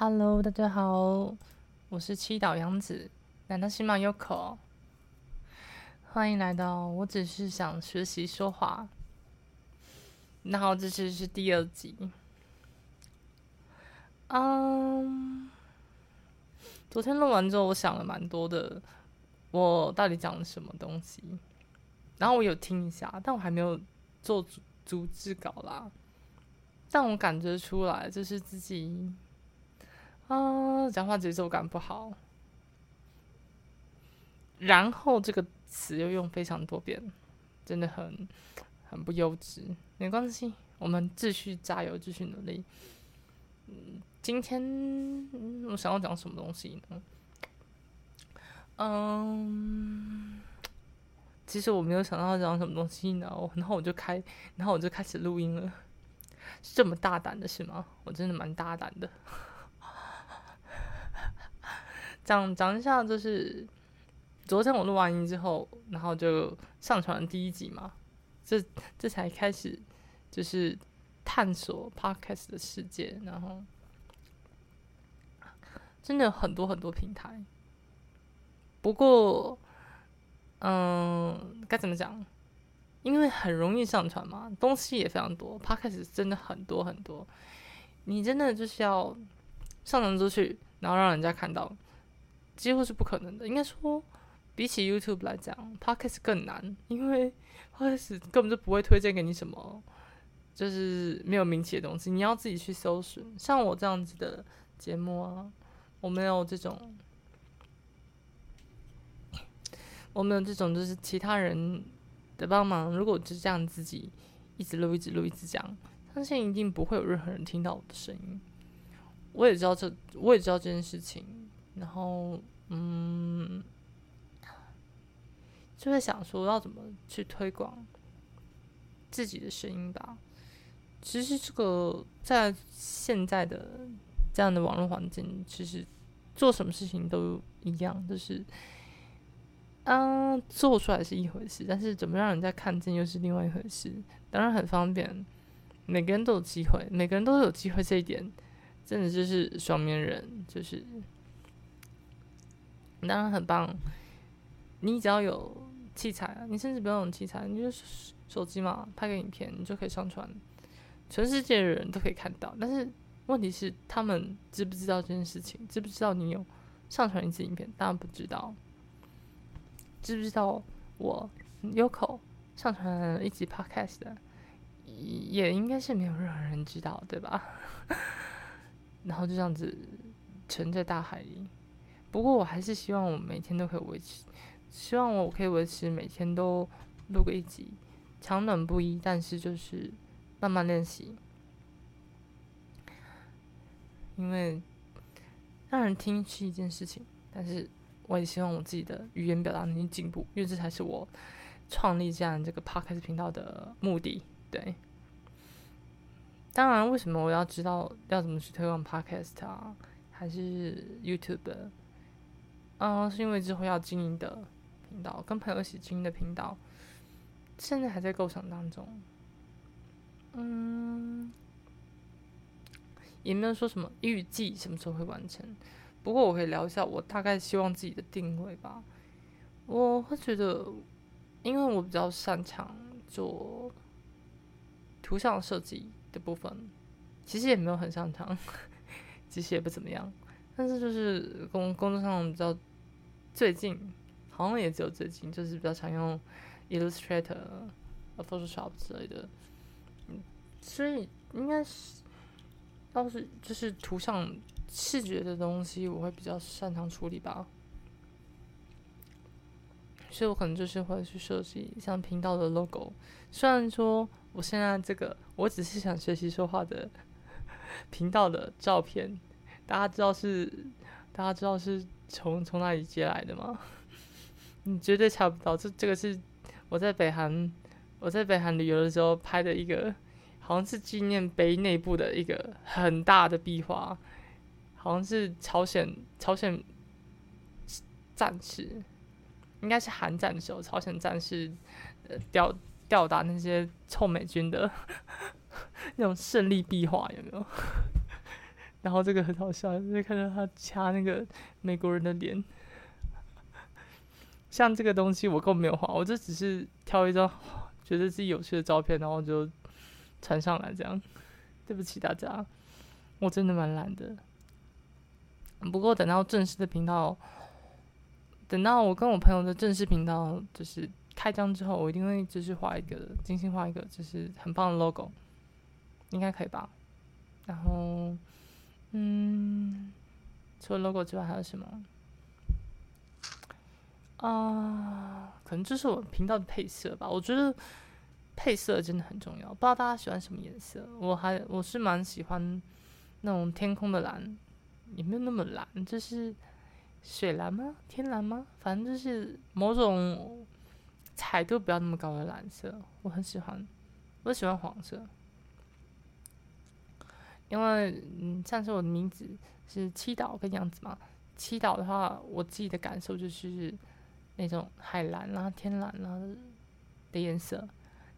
Hello，大家好，我是七岛洋子，难道西马有口？欢迎来到我只是想学习说话。然后这次是第二集。嗯，昨天录完之后，我想了蛮多的，我到底讲了什么东西？然后我有听一下，但我还没有做组组织稿啦。但我感觉出来，就是自己。啊，讲话节奏感不好，然后这个词又用非常多遍，真的很很不优质。没关系，我们继续加油，继续努力。嗯，今天我想要讲什么东西呢？嗯，其实我没有想到讲什么东西呢，然后我就开，然后我就开始录音了。是这么大胆的是吗？我真的蛮大胆的。讲讲一下，就是昨天我录完音之后，然后就上传第一集嘛，这这才开始就是探索 podcast 的世界，然后真的有很多很多平台，不过，嗯，该怎么讲？因为很容易上传嘛，东西也非常多，podcast 真的很多很多，你真的就是要上传出去，然后让人家看到。几乎是不可能的。应该说，比起 YouTube 来讲，Podcast 更难，因为 Podcast 根本就不会推荐给你什么，就是没有名气的东西，你要自己去搜寻。像我这样子的节目啊，我没有这种，我没有这种，就是其他人的帮忙。如果就这样自己一直录、一直录、一直讲，相信一定不会有任何人听到我的声音。我也知道这，我也知道这件事情。然后，嗯，就会想说要怎么去推广自己的声音吧。其实这个在现在的这样的网络环境，其实做什么事情都一样，就是，嗯，做出来是一回事，但是怎么让人家看见又是另外一回事。当然很方便，每个人都有机会，每个人都有机会，这一点真的就是双面人，就是。当然很棒，你只要有器材，你甚至不用器材，你就手机嘛，拍个影片，你就可以上传，全世界的人都可以看到。但是问题是，他们知不知道这件事情？知不知道你有上传一次影片？当然不知道。知不知道我有口上传一集 podcast 的？也应该是没有任何人知道，对吧？然后就这样子沉在大海里。不过我还是希望我每天都可以维持，希望我可以维持每天都录个一集，长短不一，但是就是慢慢练习，因为让人听是一件事情，但是我也希望我自己的语言表达能力进步，因为这才是我创立这样这个 podcast 频道的目的。对，当然，为什么我要知道要怎么去推广 podcast 啊，还是 YouTube？嗯，是因为之后要经营的频道，跟朋友一起经营的频道，现在还在构想当中。嗯，也没有说什么预计什么时候会完成。不过我可以聊一下，我大概希望自己的定位吧。我会觉得，因为我比较擅长做图像设计的部分，其实也没有很擅长，其实也不怎么样。但是就是工工作上比较。最近好像也只有最近，就是比较常用 Illustrator、Photoshop 之类的，嗯，所以应该是，要是就是图像视觉的东西，我会比较擅长处理吧。所以我可能就是会去设计像频道的 logo。虽然说我现在这个我只是想学习说话的 频道的照片，大家知道是，大家知道是。从从哪里接来的吗？你绝对查不到。这这个是我在北韩，我在北韩旅游的时候拍的一个，好像是纪念碑内部的一个很大的壁画，好像是朝鲜朝鲜战士，应该是韩战的时候，朝鲜战士呃吊吊打那些臭美军的 那种胜利壁画，有没有？然后这个很好笑，就是看到他掐那个美国人的脸。像这个东西我根本没有画，我这只是挑一张觉得自己有趣的照片，然后就传上来这样。对不起大家，我真的蛮懒的。不过等到正式的频道，等到我跟我朋友的正式频道就是开张之后，我一定会就是画一个精心画一个就是很棒的 logo，应该可以吧？然后，嗯，除了 logo 之外还有什么？啊，可能就是我频道的配色吧。我觉得配色真的很重要。不知道大家喜欢什么颜色？我还我是蛮喜欢那种天空的蓝，也没有那么蓝，就是水蓝吗？天蓝吗？反正就是某种彩度不要那么高的蓝色，我很喜欢。我喜欢黄色，因为嗯，上次我的名字是七岛跟样子嘛。七岛的话，我自己的感受就是。那种海蓝啦、天蓝啦的颜色，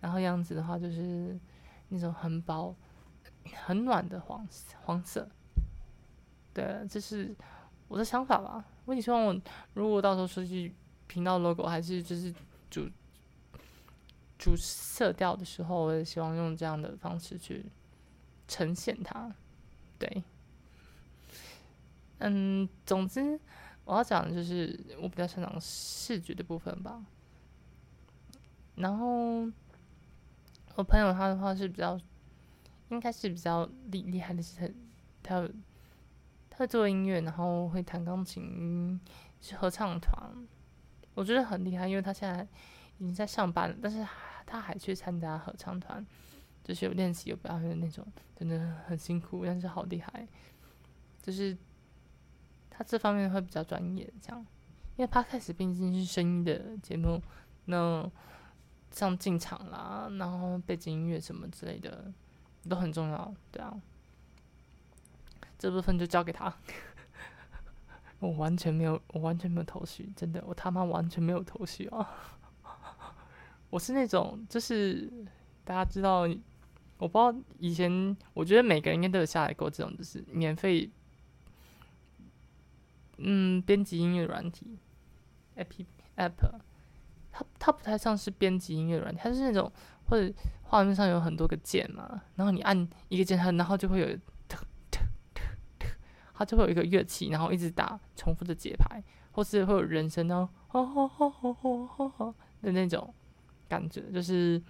然后样子的话就是那种很薄、很暖的黄黄色。对，这是我的想法吧。我也希望我如果到时候设计频道 logo 还是就是主主色调的时候，我也希望用这样的方式去呈现它。对，嗯，总之。我要讲的就是我比较擅长视觉的部分吧。然后我朋友他的话是比较，应该是比较厉厉害的是他，他他会做音乐，然后会弹钢琴，是合唱团。我觉得很厉害，因为他现在已经在上班了，但是他还去参加合唱团，就是有练习有表演的那种，真的很辛苦，但是好厉害，就是。他这方面会比较专业，这样，因为他开始毕竟是声音的节目，那像进场啦，然后背景音乐什么之类的都很重要，对啊，这部分就交给他，我完全没有，我完全没有头绪，真的，我他妈完全没有头绪啊！我是那种，就是大家知道，我不知道以前，我觉得每个人应该都有下载过这种，就是免费。嗯，编辑音乐软体，app app，它它不太像是编辑音乐软体，它是那种或者画面上有很多个键嘛，然后你按一个键，它然后就会有，它就会有一个乐器，然后一直打重复的节拍，或是会有人声，然后吼吼吼吼吼吼的那种感觉，就是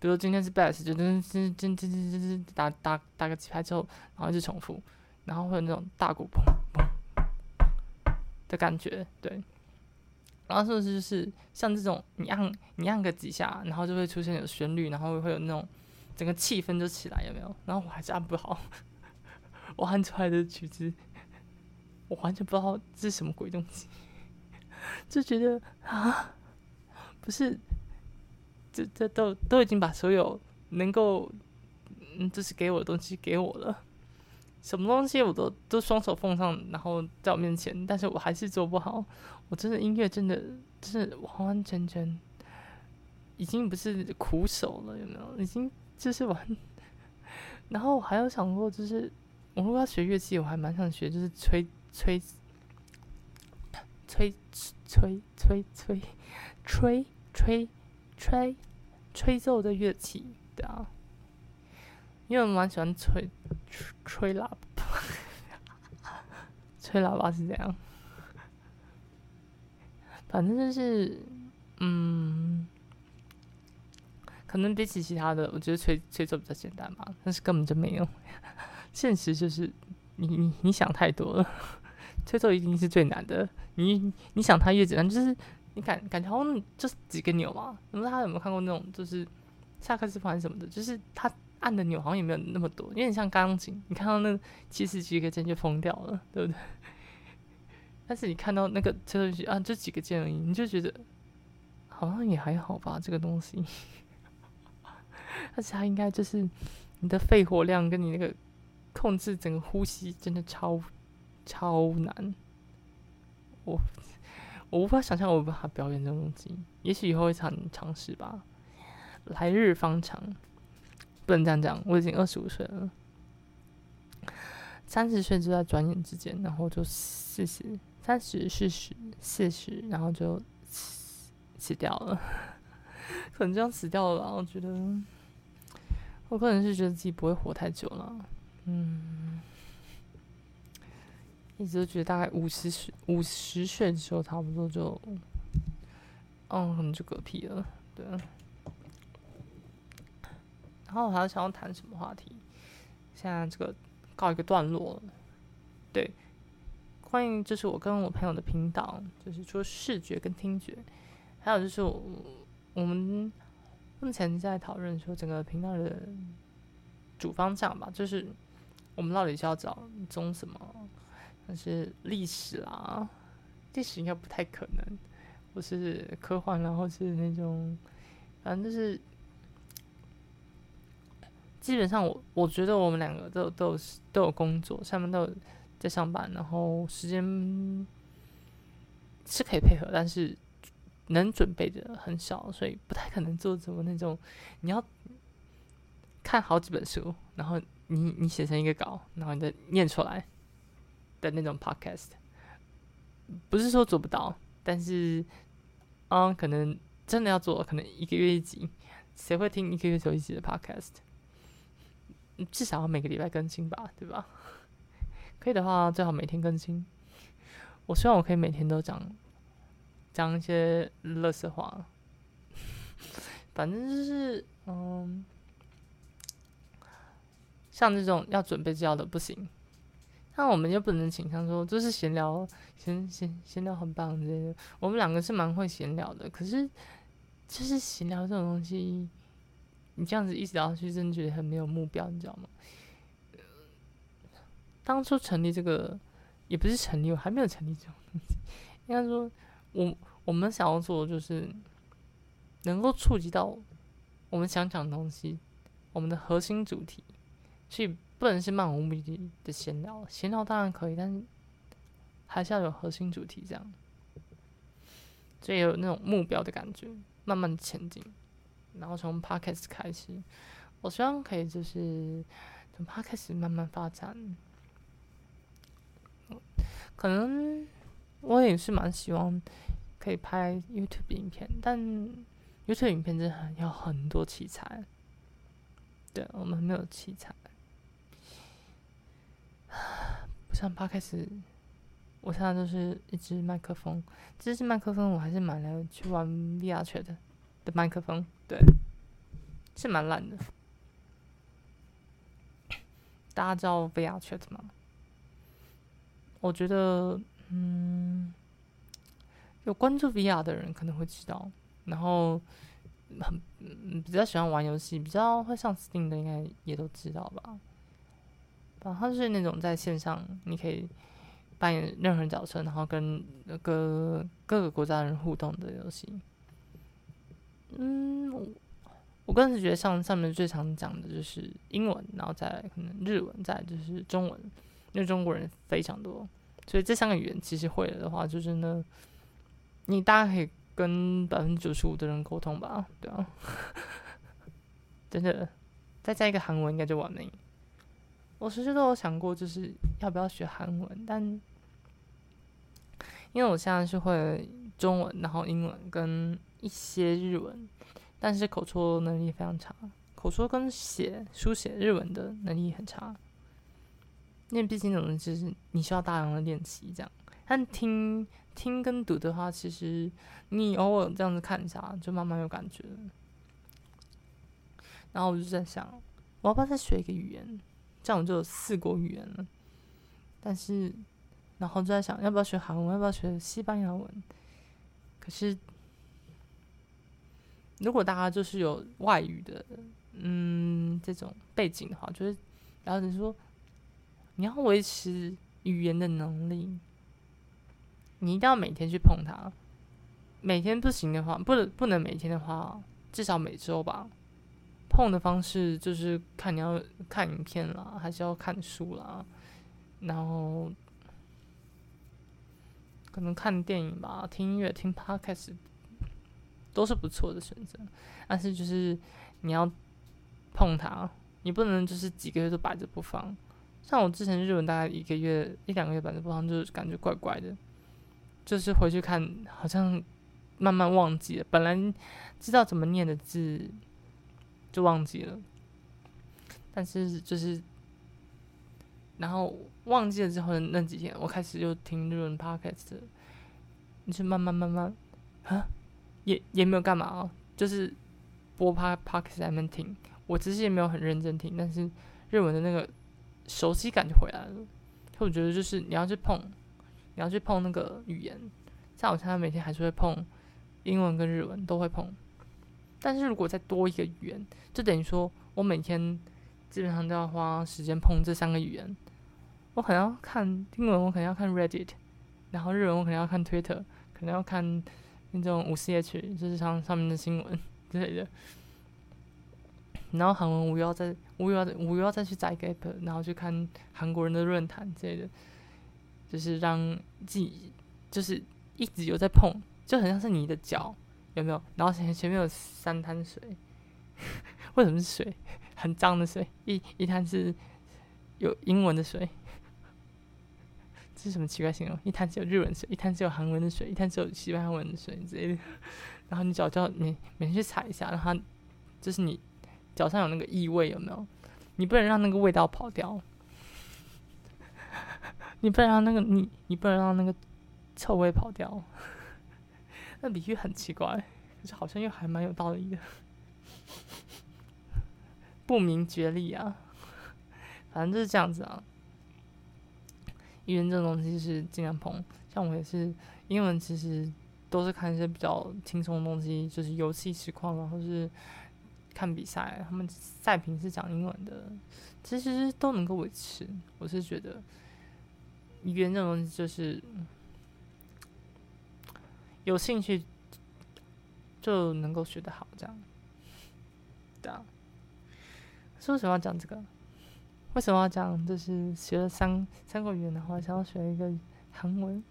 比如今天是 bass，就噔噔噔噔噔噔打打打个几拍之后，然后一直重复，然后会有那种大鼓砰砰。的感觉，对，然后是不是就是像这种，你按你按个几下，然后就会出现有旋律，然后会有那种整个气氛就起来，有没有？然后我还是按不好，我按出来的曲子，我完全不知道这是什么鬼东西，就觉得啊，不是，这这都都已经把所有能够嗯，就是给我的东西给我了。什么东西我都都双手奉上，然后在我面前，但是我还是做不好。我真的音乐真的真的完完全全已经不是苦手了，有没有？已经就是完。然后我还有想过，就是我如果要学乐器，我还蛮想学，就是吹吹吹吹吹吹吹吹吹，吹奏的乐器，对啊。因为我蛮喜欢吹吹吹喇叭，吹喇叭是这样，反正就是，嗯，可能比起其他的，我觉得吹吹奏比较简单吧，但是根本就没有。现实就是，你你你想太多了，吹奏一定是最难的。你你想它越简单，就是你感感觉好像就是几个钮嘛。不知道他有没有看过那种，就是下课是反什么的，就是他。按的钮好像也没有那么多，有点像钢琴。你看到那七十几个键就疯掉了，对不对？但是你看到那个车东西啊，就几个键而已，你就觉得好像也还好吧，这个东西。而且它应该就是你的肺活量跟你那个控制整个呼吸真的超超难。我我无法想象我办法表演这种东西，也许以后会尝尝试吧。来日方长。不能这样讲，我已经二十五岁了。三十岁就在转眼之间，然后就四十、三十、四十、四十，然后就死掉了，可能这样死掉了吧？我觉得，我可能是觉得自己不会活太久了，嗯，一直都觉得大概五十岁、五十岁的时候，差不多就，嗯，可能就嗝屁了，对。然后我还想要谈什么话题？现在这个告一个段落。对，关于就是我跟我朋友的频道，就是除了视觉跟听觉，还有就是我我们目前在讨论说整个频道的主方向吧，就是我们到底是要找中什么？但是历史啦，历史应该不太可能，或是科幻然后是那种，反正就是。基本上，我我觉得我们两个都都有都有工作，下面都有在上班，然后时间是可以配合，但是能准备的很少，所以不太可能做什么那种你要看好几本书，然后你你写成一个稿，然后你再念出来的那种 podcast。不是说做不到，但是嗯，可能真的要做，可能一个月一集，谁会听一个月只有一集的 podcast？至少要每个礼拜更新吧，对吧？可以的话，最好每天更新。我希望我可以每天都讲讲一些乐色话。反正就是，嗯，像这种要准备资料的不行。那我们就不能倾向说，就是闲聊，闲闲闲聊很棒之类的。我们两个是蛮会闲聊的，可是就是闲聊这种东西。你这样子一直聊下去，真的觉得很没有目标，你知道吗？当初成立这个也不是成立，我还没有成立这种东西。应该说，我我们想要做的就是能够触及到我们想讲的东西，我们的核心主题，去不能是漫无目的的闲聊。闲聊当然可以，但是还是要有核心主题，这样，所以有那种目标的感觉，慢慢前进。然后从 podcast 开始，我希望可以就是从 podcast 慢慢发展。可能我也是蛮希望可以拍 YouTube 影片，但 YouTube 影片真的很要很多器材。对我们没有器材，不像 podcast，我现在就是一支麦克风，这支麦克风我还是买了去玩 VR Chat 的麦克风。对，是蛮烂的。大家知道 VR Chat 吗？我觉得，嗯，有关注 VR 的人可能会知道。然后，很比较喜欢玩游戏，比较会上 Steam 的，应该也都知道吧。反正是那种在线上，你可以扮演任何角色，然后跟那个各个国家的人互动的游戏。嗯，我个人是觉得上上面最常讲的就是英文，然后再可能日文，再就是中文，因为中国人非常多，所以这三个语言其实会了的话，就是呢，你大概可以跟百分之九十五的人沟通吧，对啊，真的，再加一个韩文应该就完美。我其实都有想过，就是要不要学韩文，但因为我现在是会中文，然后英文跟。一些日文，但是口说能力非常差，口说跟写书写日文的能力很差。因为毕竟那种就是你需要大量的练习，这样。但听听跟读的话，其实你偶尔这样子看一下，就慢慢有感觉。然后我就在想，我要不要再学一个语言？这样我就有四国语言了。但是，然后就在想，要不要学韩文？要不要学西班牙文？可是。如果大家就是有外语的，嗯，这种背景的话，就是，然后你说你要维持语言的能力，你一定要每天去碰它。每天不行的话，不能不能每天的话，至少每周吧。碰的方式就是看你要看影片啦，还是要看书啦，然后可能看电影吧，听音乐，听 podcast。都是不错的选择，但是就是你要碰它，你不能就是几个月都摆着不放。像我之前日文大概一个月一两个月摆着不放，就是感觉怪怪的，就是回去看好像慢慢忘记了，本来知道怎么念的字就忘记了，但是就是然后忘记了之后的那几天，我开始就听日文 podcast，你就慢慢慢慢啊，也也没有干嘛哦，就是播 p podcast 在那边听，我其实也没有很认真听，但是日文的那个熟悉感就回来了。所以我觉得就是你要去碰，你要去碰那个语言，像我现在每天还是会碰英文跟日文都会碰，但是如果再多一个语言，就等于说我每天基本上都要花时间碰这三个语言。我可能要看英文，我可能要看 Reddit，然后日文我可能要看 Twitter，可能要看那种五 C H，就是上上面的新闻之类的。然后韩文我又要再我又要我又要再去载一个 app，然后去看韩国人的论坛之类的，就是让自己就是一直有在碰，就很像是你的脚有没有？然后前前面有三滩水，为什么是水？很脏的水，一一滩是有英文的水。这是什么奇怪形容？一滩是有日文水，一滩是有韩文的水，一滩是有西班牙文的水之类的。然后你脚就要你每天去踩一下，然后就是你脚上有那个异味有没有？你不能让那个味道跑掉，你不能让那个你你不能让那个臭味跑掉。那比喻很奇怪，可是好像又还蛮有道理的，不明觉厉啊。反正就是这样子啊。语言这种东西是尽量碰，像我也是英文，其实都是看一些比较轻松的东西，就是游戏实况，然后是看比赛，他们赛评是讲英文的，其实都能够维持。我是觉得语言这种东西就是有兴趣就能够学得好，这样。对啊，说为什么要讲这个？为什么要讲？就是学了三三个语言的话，想要学一个韩文。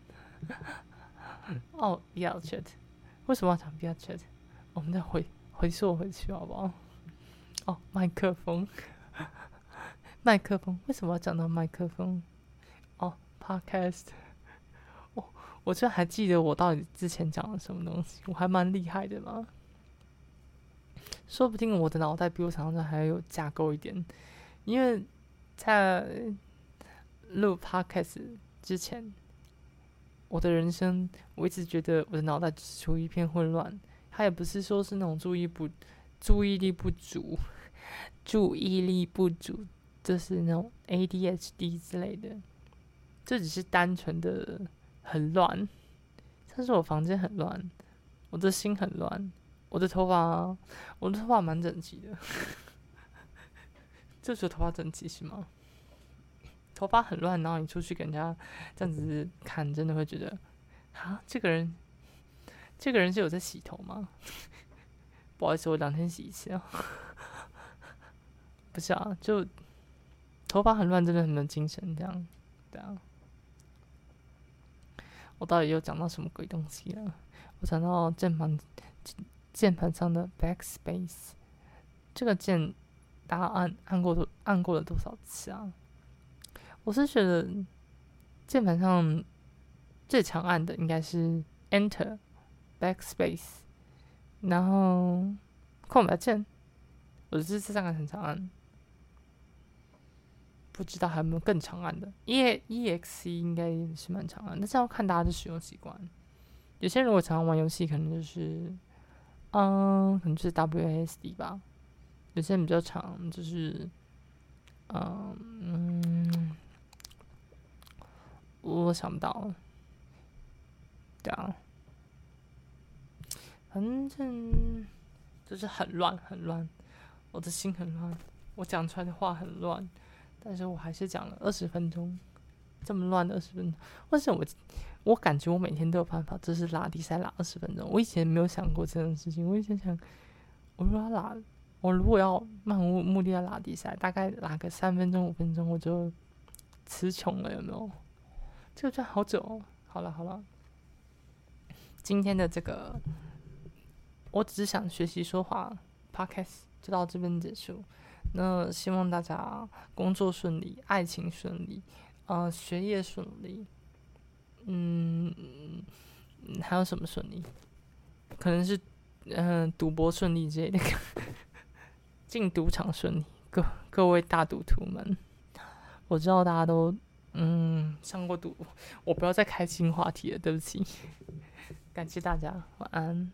哦，不要 chat。为什么要讲不要 chat？我们再回回溯回去好不好？哦，麦克风，麦克风。为什么要讲到麦克风？哦，podcast。我居然还记得我到底之前讲了什么东西，我还蛮厉害的嘛。说不定我的脑袋比我想象中还要有架构一点，因为。在录 podcast 之前，我的人生我一直觉得我的脑袋处于一片混乱。他也不是说是那种注意不注意力不足，注意力不足就是那种 ADHD 之类的，这只是单纯的很乱。但是我房间很乱，我的心很乱，我的头发，我的头发蛮整齐的。就是头发整齐是吗？头发很乱，然后你出去给人家这样子看，真的会觉得啊，这个人，这个人是有在洗头吗？不好意思，我两天洗一次啊。不是啊，就头发很乱，真的很没精神，这样，对啊。我到底又讲到什么鬼东西了？我讲到键盘键盘上的 backspace 这个键。大家按按过多按过了多少次啊？我是觉得键盘上最常按的应该是 Enter、Backspace，然后空白键。我是这三个很常按，不知道还有没有更长按的？E E X C 应该是蛮长按，但是要看大家的使用习惯。有些人如果常常玩游戏，可能就是嗯，可能就是 W A S D 吧。有些人比较长，就是，嗯嗯，我想不到，对啊，反正就是很乱很乱，我的心很乱，我讲出来的话很乱，但是我还是讲了二十分钟，这么乱的二十分钟，为什么我我感觉我每天都有办法，就是拉比赛拉二十分钟，我以前没有想过这件事情，我以前想，我说要拉。我如果要漫无目的的拉比赛，大概拉个三分钟五分钟，我就词穷了，有没有？这个转好久哦。好了好了，今天的这个，我只是想学习说话，podcast 就到这边结束。那希望大家工作顺利，爱情顺利，呃，学业顺利，嗯，还有什么顺利？可能是嗯，赌博顺利之类的，进赌场顺利。各各位大赌徒们，我知道大家都嗯上过赌，我不要再开新话题了，对不起。感谢大家，晚安。